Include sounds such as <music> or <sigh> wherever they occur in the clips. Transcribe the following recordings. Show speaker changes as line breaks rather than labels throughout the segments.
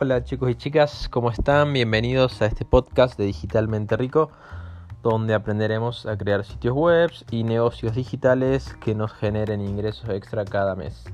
Hola chicos y chicas, ¿cómo están? Bienvenidos a este podcast de Digitalmente Rico, donde aprenderemos a crear sitios web y negocios digitales que nos generen ingresos extra cada mes.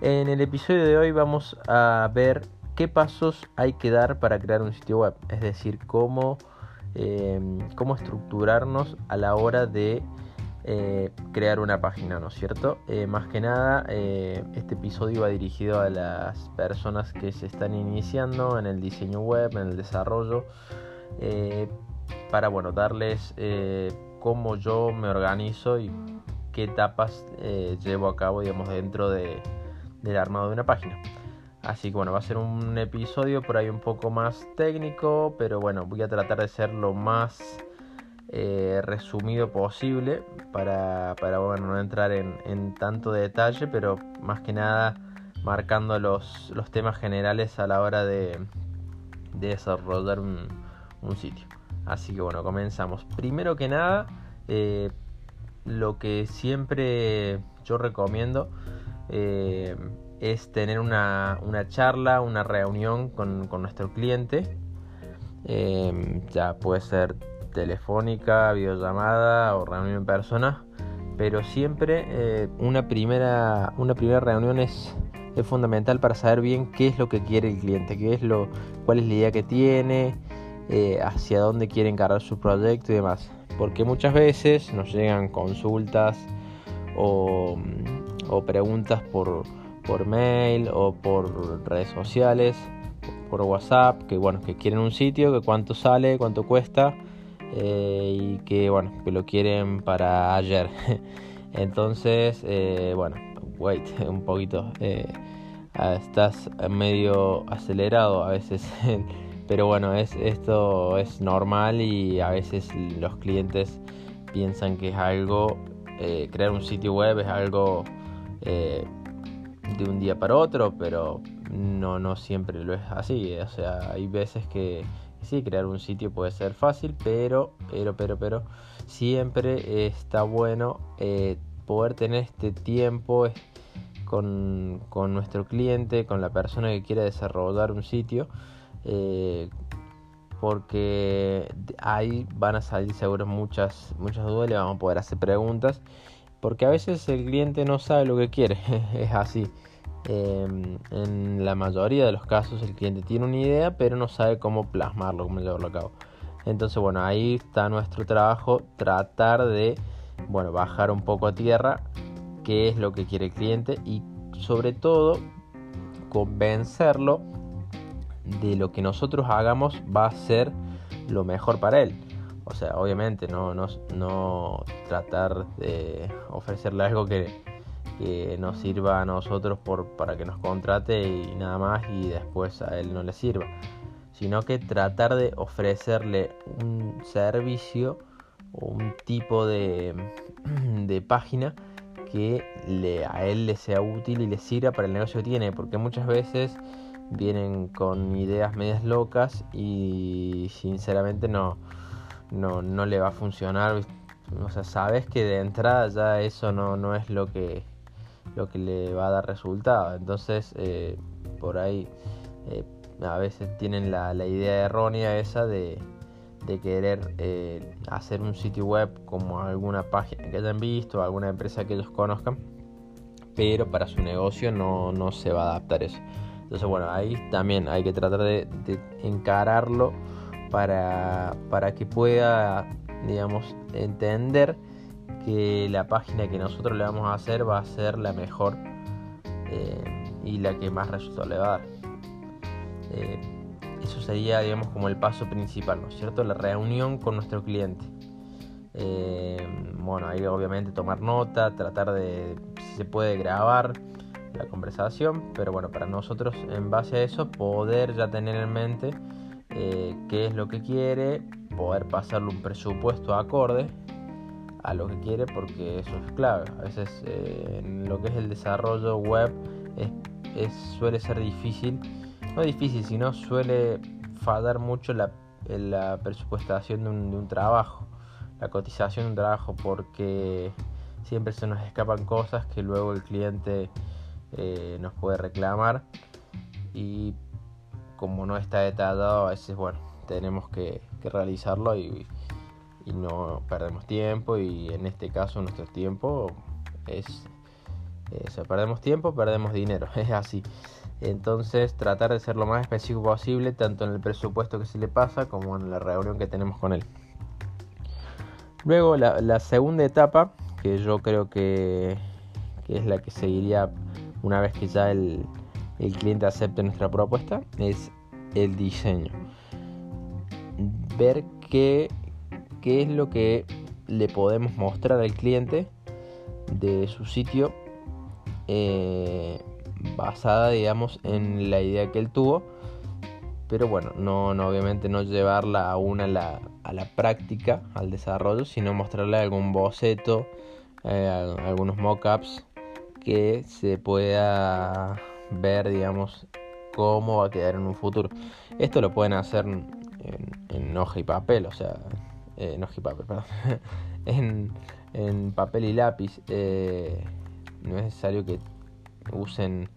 En el episodio de hoy vamos a ver qué pasos hay que dar para crear un sitio web, es decir, cómo, eh, cómo estructurarnos a la hora de eh, crear una página, ¿no es cierto? Eh, más que nada, eh, este episodio va dirigido a las personas que se están iniciando en el diseño web, en el desarrollo, para, bueno, darles cómo yo me organizo y qué etapas llevo a cabo, digamos, dentro de, del armado de una página. Así que bueno, va a ser un episodio por ahí un poco más técnico, pero bueno, voy a tratar de ser lo más eh, resumido posible para, bueno, no entrar en, tanto detalle, pero más que nada marcando los, los temas generales a la hora de, desarrollar un, sitio. Así que bueno, comenzamos. Primero que nada, eh, lo que siempre yo recomiendo eh, es tener una, charla, una reunión con, con nuestro cliente. ya puede ser telefónica, videollamada o reunión en persona, pero siempre eh, una, primera, una primera reunión es, es, fundamental para saber bien qué es lo que quiere el cliente, qué es lo, cuál es la idea que tiene, eh, hacia dónde quiere encargar su proyecto y demás. Porque muchas veces nos llegan consultas o, o preguntas por, por mail o por redes sociales, por WhatsApp, que bueno, que quieren un sitio, que cuánto sale, cuánto cuesta eh, y que bueno, que lo quieren para ayer. <laughs> Entonces, eh, bueno, wait <laughs> un poquito. Eh, ah, estás medio acelerado a veces. <laughs> Pero bueno, es, esto es normal y a veces los clientes piensan que es algo, crear un sitio web es algo de un día para otro, pero no, no siempre lo es así. O sea, hay veces que Sí, crear un sitio puede ser fácil, pero, pero, pero, pero, siempre está bueno eh, poder tener este tiempo con, nuestro cliente, con la persona que quiere desarrollar un sitio. Eh, porque ahí van a salir seguro muchas, muchas dudas le vamos a poder hacer preguntas. Porque a veces el cliente no sabe lo que quiere, <laughs> es así. Em, en la mayoría de los casos el cliente tiene una idea pero no sabe cómo plasmarlo, cómo llevarlo a cabo. Entonces, bueno, ahí está nuestro trabajo, tratar de, bueno, bajar un poco a tierra qué es lo que quiere el cliente y sobre todo convencerlo de lo que nosotros hagamos va a ser lo mejor para él. O sea, obviamente no, no, no tratar de ofrecerle algo que, que nos sirva a nosotros por, para que nos contrate y nada más y después a él no le sirva, sino que tratar de ofrecerle un servicio o un tipo de, <clears throat> de página que le, a él le sea útil y le sirva para el negocio que tiene, porque muchas veces vienen con ideas medias locas y sinceramente no, no, no le va a funcionar. O sea, sabes que de entrada ya eso no, no es lo que, lo que le va a dar resultado. Entonces, eh, por ahí eh, a veces tienen la, idea errónea esa de, querer eh, hacer un sitio web como alguna página que hayan visto, alguna empresa que ellos conozcan, pero para su negocio no, se va a adaptar eso. Entonces, bueno, ahí también hay que tratar de, encararlo para, para que pueda, digamos, entender que la página que nosotros le vamos a hacer va a ser la mejor eh, y la que más resultado le va a dar. Eh, eso sería, digamos, como el paso principal, ¿no es cierto? La reunión con nuestro cliente. Eh, bueno, ahí obviamente tomar nota, tratar de, si se puede grabar la conversación, pero bueno, para nosotros en base a eso poder ya tener en mente qué es lo que quiere, poder pasarle un presupuesto acorde a lo que quiere porque eso es clave. A veces eh, en lo que es el desarrollo web suele ser difícil, no difícil, sino suele fallar mucho la, la presupuestación de un, trabajo, la cotización de un trabajo, porque siempre se nos escapan cosas que luego el cliente eh, nos puede reclamar y como no está detallado, a veces, bueno, tenemos que, realizarlo y, no perdemos tiempo y en este caso nuestro tiempo es, eso, perdemos tiempo, perdemos dinero, <laughs> es así. Entonces tratar de ser lo más específico posible, tanto en el presupuesto que se le pasa como en la reunión que tenemos con él. Luego la, segunda etapa, que yo creo que, es la que seguiría una vez que ya el, cliente acepte nuestra propuesta, es el diseño. Ver qué, qué es lo que le podemos mostrar al cliente de su sitio eh, basada digamos en la idea que él tuvo. Pero bueno no, no obviamente no llevarla aún a la, a la práctica al desarrollo sino mostrarle algún boceto eh, algunos mockups que se pueda ver digamos cómo va a quedar en un futuro. Esto lo pueden hacer en, hoja y papel o sea en hoja y papel perdón <laughs> en, en papel y lápiz eh, no es necesario que usen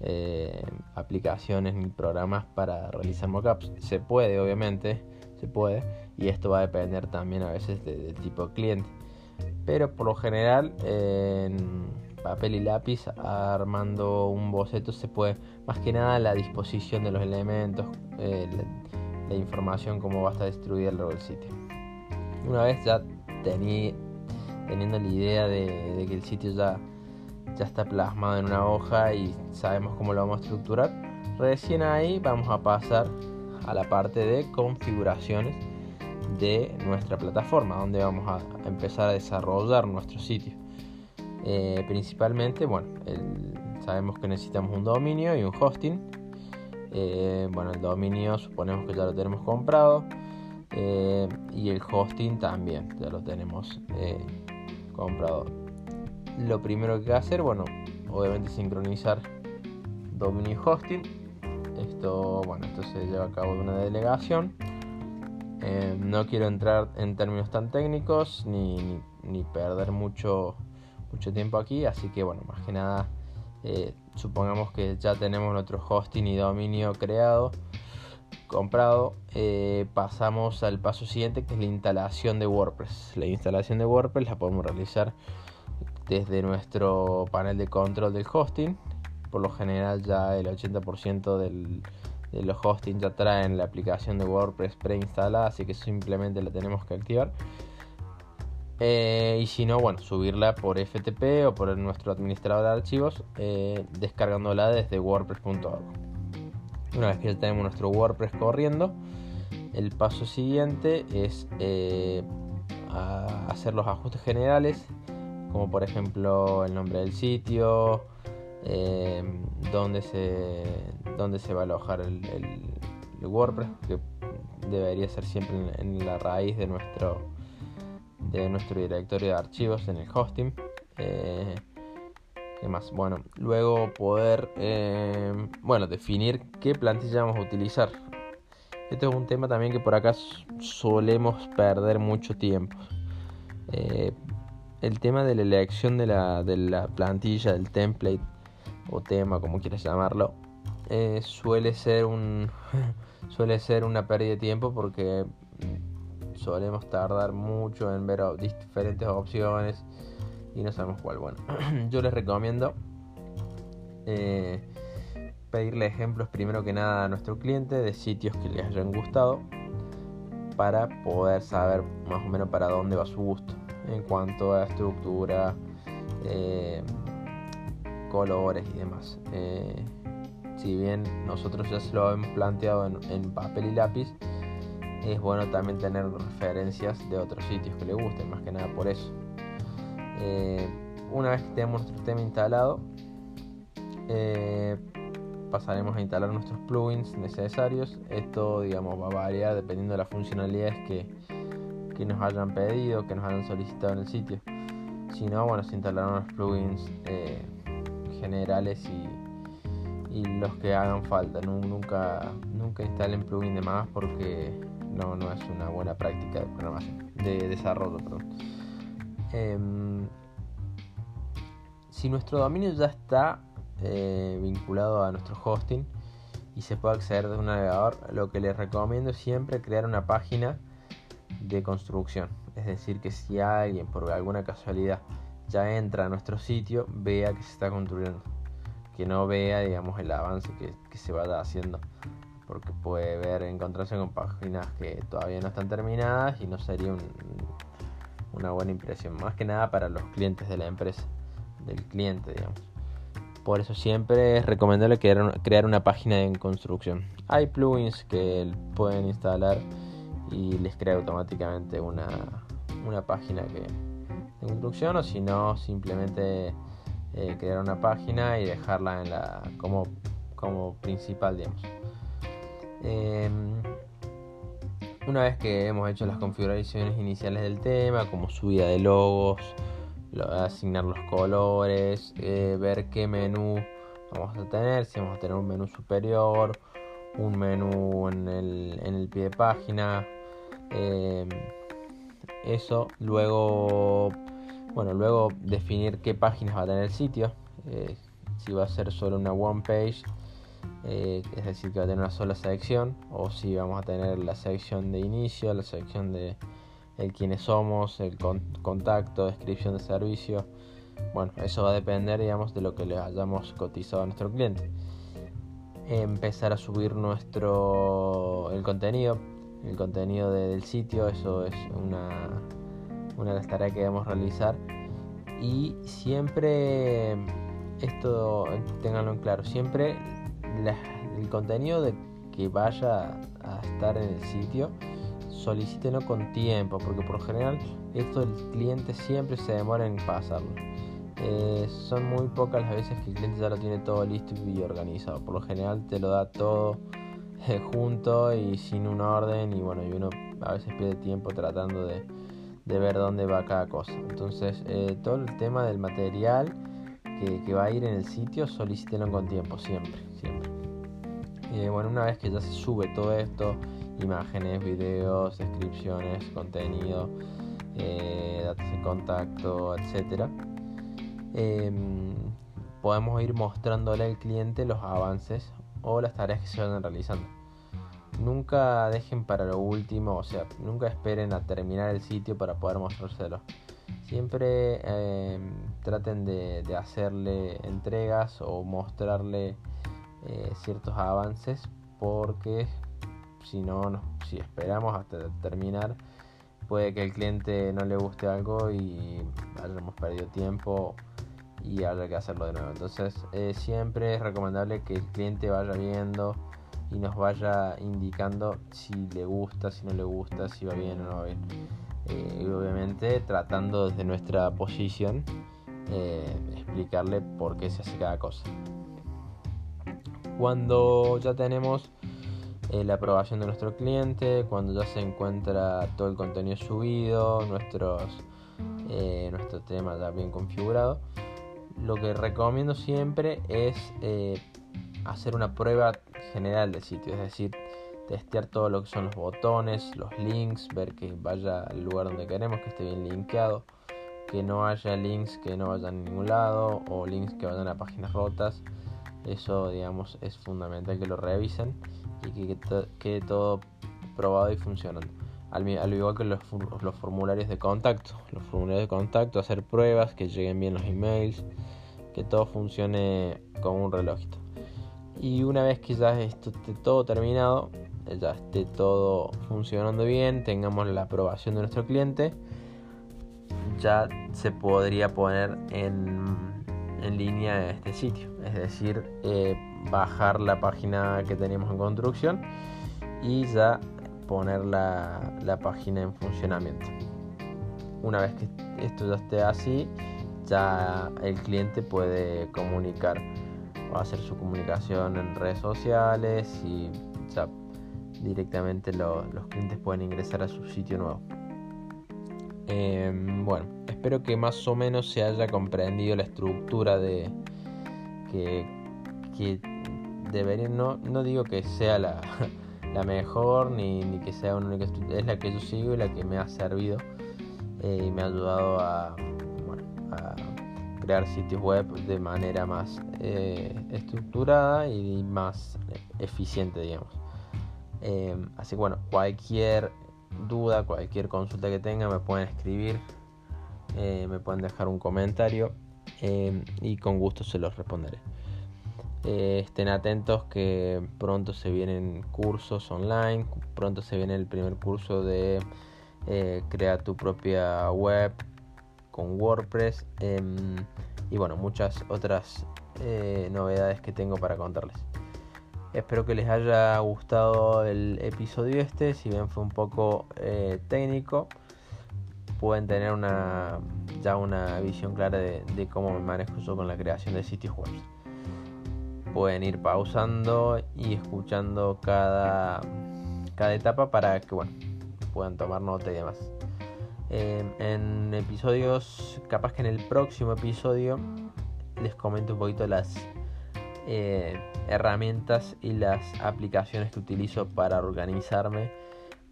eh, aplicaciones ni programas para realizar mockups. Se puede, obviamente, se puede, y esto va a depender también a veces del tipo de cliente. Pero por lo general, en papel y lápiz, armando un boceto, se puede, más que nada, la disposición de los elementos, eh, la, información, cómo va a estar distribuida el sitio. Una vez ya teniendo la idea de que el sitio ya está plasmado en una hoja y sabemos cómo lo vamos a estructurar. Recién ahí vamos a pasar a la parte de configuraciones de nuestra plataforma, donde vamos a empezar a desarrollar nuestro sitio. Eh, principalmente, bueno, sabemos que necesitamos un dominio y un hosting. Eh, bueno, el dominio suponemos que ya lo tenemos comprado eh, y el hosting también ya lo tenemos comprado lo primero que hacer, bueno, obviamente sincronizar dominio hosting. Esto, bueno, esto se lleva a cabo de una delegación. Eh, no quiero entrar en términos tan técnicos ni, ni, perder mucho, mucho tiempo aquí, así que bueno, más que nada, eh, supongamos que ya tenemos nuestro hosting y dominio creado, comprado, eh, pasamos al paso siguiente que es la instalación de WordPress. La instalación de WordPress la podemos realizar desde nuestro panel de control del hosting. Por lo general ya el 80% del, de los hosting ya traen la aplicación de WordPress preinstalada, así que simplemente la tenemos que activar. Eh, y si no, bueno, subirla por FTP o por nuestro administrador de archivos, eh, descargándola desde wordpress.org. Una vez que ya tenemos nuestro WordPress corriendo, el paso siguiente es eh, hacer los ajustes generales como por ejemplo el nombre del sitio, eh, dónde, se, dónde se va a alojar el, WordPress, que debería ser siempre en, la raíz de nuestro, de nuestro directorio de archivos en el hosting. Eh, ¿Qué más? Bueno, luego poder eh, bueno, definir qué plantilla vamos a utilizar. Este es un tema también que por acá solemos perder mucho tiempo. Eh, el tema de la elección de la, de la plantilla, del template o tema, como quieras llamarlo, eh, suele ser un <laughs> suele ser una pérdida de tiempo porque solemos tardar mucho en ver diferentes opciones y no sabemos cuál. Bueno, <clears throat> yo les recomiendo eh, pedirle ejemplos primero que nada a nuestro cliente de sitios que les hayan gustado para poder saber más o menos para dónde va su gusto en cuanto a estructura, eh, colores y demás. Eh, si bien nosotros ya se lo hemos planteado en, papel y lápiz, es bueno también tener referencias de otros sitios que le gusten, más que nada por eso. Eh, una vez que tenemos nuestro tema instalado, pasaremos a instalar nuestros plugins necesarios. Esto, digamos, va a variar dependiendo de las funcionalidades que, que nos hayan pedido, que nos hayan solicitado en el sitio. Si no, bueno, se instalarán los plugins eh, generales y, y, los que hagan falta. nunca, nunca instalen plugin de más porque no, no es una buena práctica de programación, de desarrollo. Em, si nuestro dominio ya está eh, vinculado a nuestro hosting y se puede acceder de un navegador, lo que les recomiendo es siempre crear una página de construcción. Es decir, que si alguien por alguna casualidad ya entra a nuestro sitio, vea que se está construyendo. Que no vea, digamos, el avance que, se vaya haciendo. Porque puede ver, encontrarse con páginas que todavía no están terminadas y no sería una buena impresión. Más que nada para los clientes de la empresa, del cliente, digamos. Por eso siempre es recomendable crear una página en construcción. Hay plugins que pueden instalar y les crea automáticamente una, una página que, de construcción o si no simplemente eh, crear una página y dejarla en la como, como principal digamos em, una vez que hemos hecho las configuraciones iniciales del tema como subida de logos asignar los colores eh, ver qué menú vamos a tener si vamos a tener un menú superior un menú en el, en el pie de página em, eso luego bueno luego definir qué páginas va a tener el sitio eh, si va a ser solo una one page eh, es decir que va a tener una sola sección o si vamos a tener la sección de inicio la sección de el quiénes somos el contacto descripción de servicio bueno eso va a depender digamos de lo que le hayamos cotizado a nuestro cliente empezar a subir nuestro el contenido el contenido del sitio, eso es una, una de las tareas que debemos realizar. Y siempre, esto tenganlo en claro, siempre el contenido de que vaya a estar en el sitio, solicítenlo con tiempo, porque por lo general esto el cliente siempre se demora en pasarlo. Eh, son muy pocas las veces que el cliente ya lo tiene todo listo y organizado. Por lo general te lo da todo junto y sin un orden y bueno, y uno a veces pierde tiempo tratando de, ver dónde va cada cosa. Entonces, eh, todo el tema del material que, va a ir en el sitio, solicítenlo con tiempo, siempre, bueno, una vez que ya se sube todo esto, imágenes, videos, descripciones, contenido, eh, datos de contacto, etcétera, em, podemos ir mostrándole al cliente los avances o las tareas que se vayan realizando. Nunca dejen para lo último, o sea, nunca esperen a terminar el sitio para poder mostrárselo. Siempre em, traten de, hacerle entregas o mostrarle eh, ciertos avances porque si no, si esperamos hasta terminar, puede que el cliente no le guste algo y hayamos perdido tiempo y habrá que hacerlo de nuevo. Entonces eh, siempre es recomendable que el cliente vaya viendo y nos vaya indicando si le gusta, si no le gusta, si va bien o no va bien. Eh, y obviamente tratando desde nuestra posición explicarle por qué se hace cada cosa. Cuando ya tenemos la aprobación de nuestro cliente, cuando ya se encuentra todo el contenido subido, nuestros, nuestro tema ya bien configurado, lo que recomiendo siempre es eh, hacer una prueba general del sitio, es decir, testear todo lo que son los botones, los links, ver que vaya al lugar donde queremos, que esté bien linkeado, que no haya links que no vayan a ningún lado o links que vayan a páginas rotas. Eso, digamos, es fundamental que lo revisen y que quede todo probado y funcionando al, igual que los, formularios de contacto. Los formularios de contacto, hacer pruebas, que lleguen bien los emails, que todo funcione como un relojito. Y una vez que ya esté todo terminado, ya esté todo funcionando bien, tengamos la aprobación de nuestro cliente, ya se podría poner en, en línea este sitio. Es decir, eh, bajar la página que teníamos en construcción y ya poner la, página en funcionamiento. Una vez que esto ya esté así, ya el cliente puede comunicar o hacer su comunicación en redes sociales y ya directamente los clientes pueden ingresar a su sitio nuevo. Em, bueno, espero que más o menos se haya comprendido la estructura de que, que debería, no, no digo que sea la, <laughs> la mejor ni, que sea una única es la que yo sigo y la que me ha servido eh, y me ha ayudado a, crear sitios web de manera más eh, estructurada y más eficiente, digamos. Em, así que bueno, cualquier duda, cualquier consulta que tenga me pueden escribir, eh, me pueden dejar un comentario em, y con gusto se los responderé. Eh, estén atentos que pronto se vienen cursos online, pronto se viene el primer curso de eh, crear tu propia web con WordPress em, y bueno, muchas otras novedades que tengo para contarles. Espero que les haya gustado el episodio este, si bien fue un poco eh, técnico, pueden tener una ya una visión clara de, cómo me manejo yo con la creación de sitios web. Pueden ir pausando y escuchando cada, cada etapa para que bueno, puedan tomar nota y demás. Em, en episodios, capaz que en el próximo episodio les comento un poquito las eh, herramientas y las aplicaciones que utilizo para organizarme,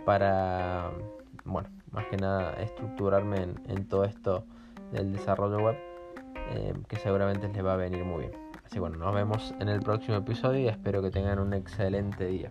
para, bueno, más que nada estructurarme en, todo esto del desarrollo web, eh, que seguramente les va a venir muy bien. Así bueno, nos vemos en el próximo episodio y espero que tengan un excelente día.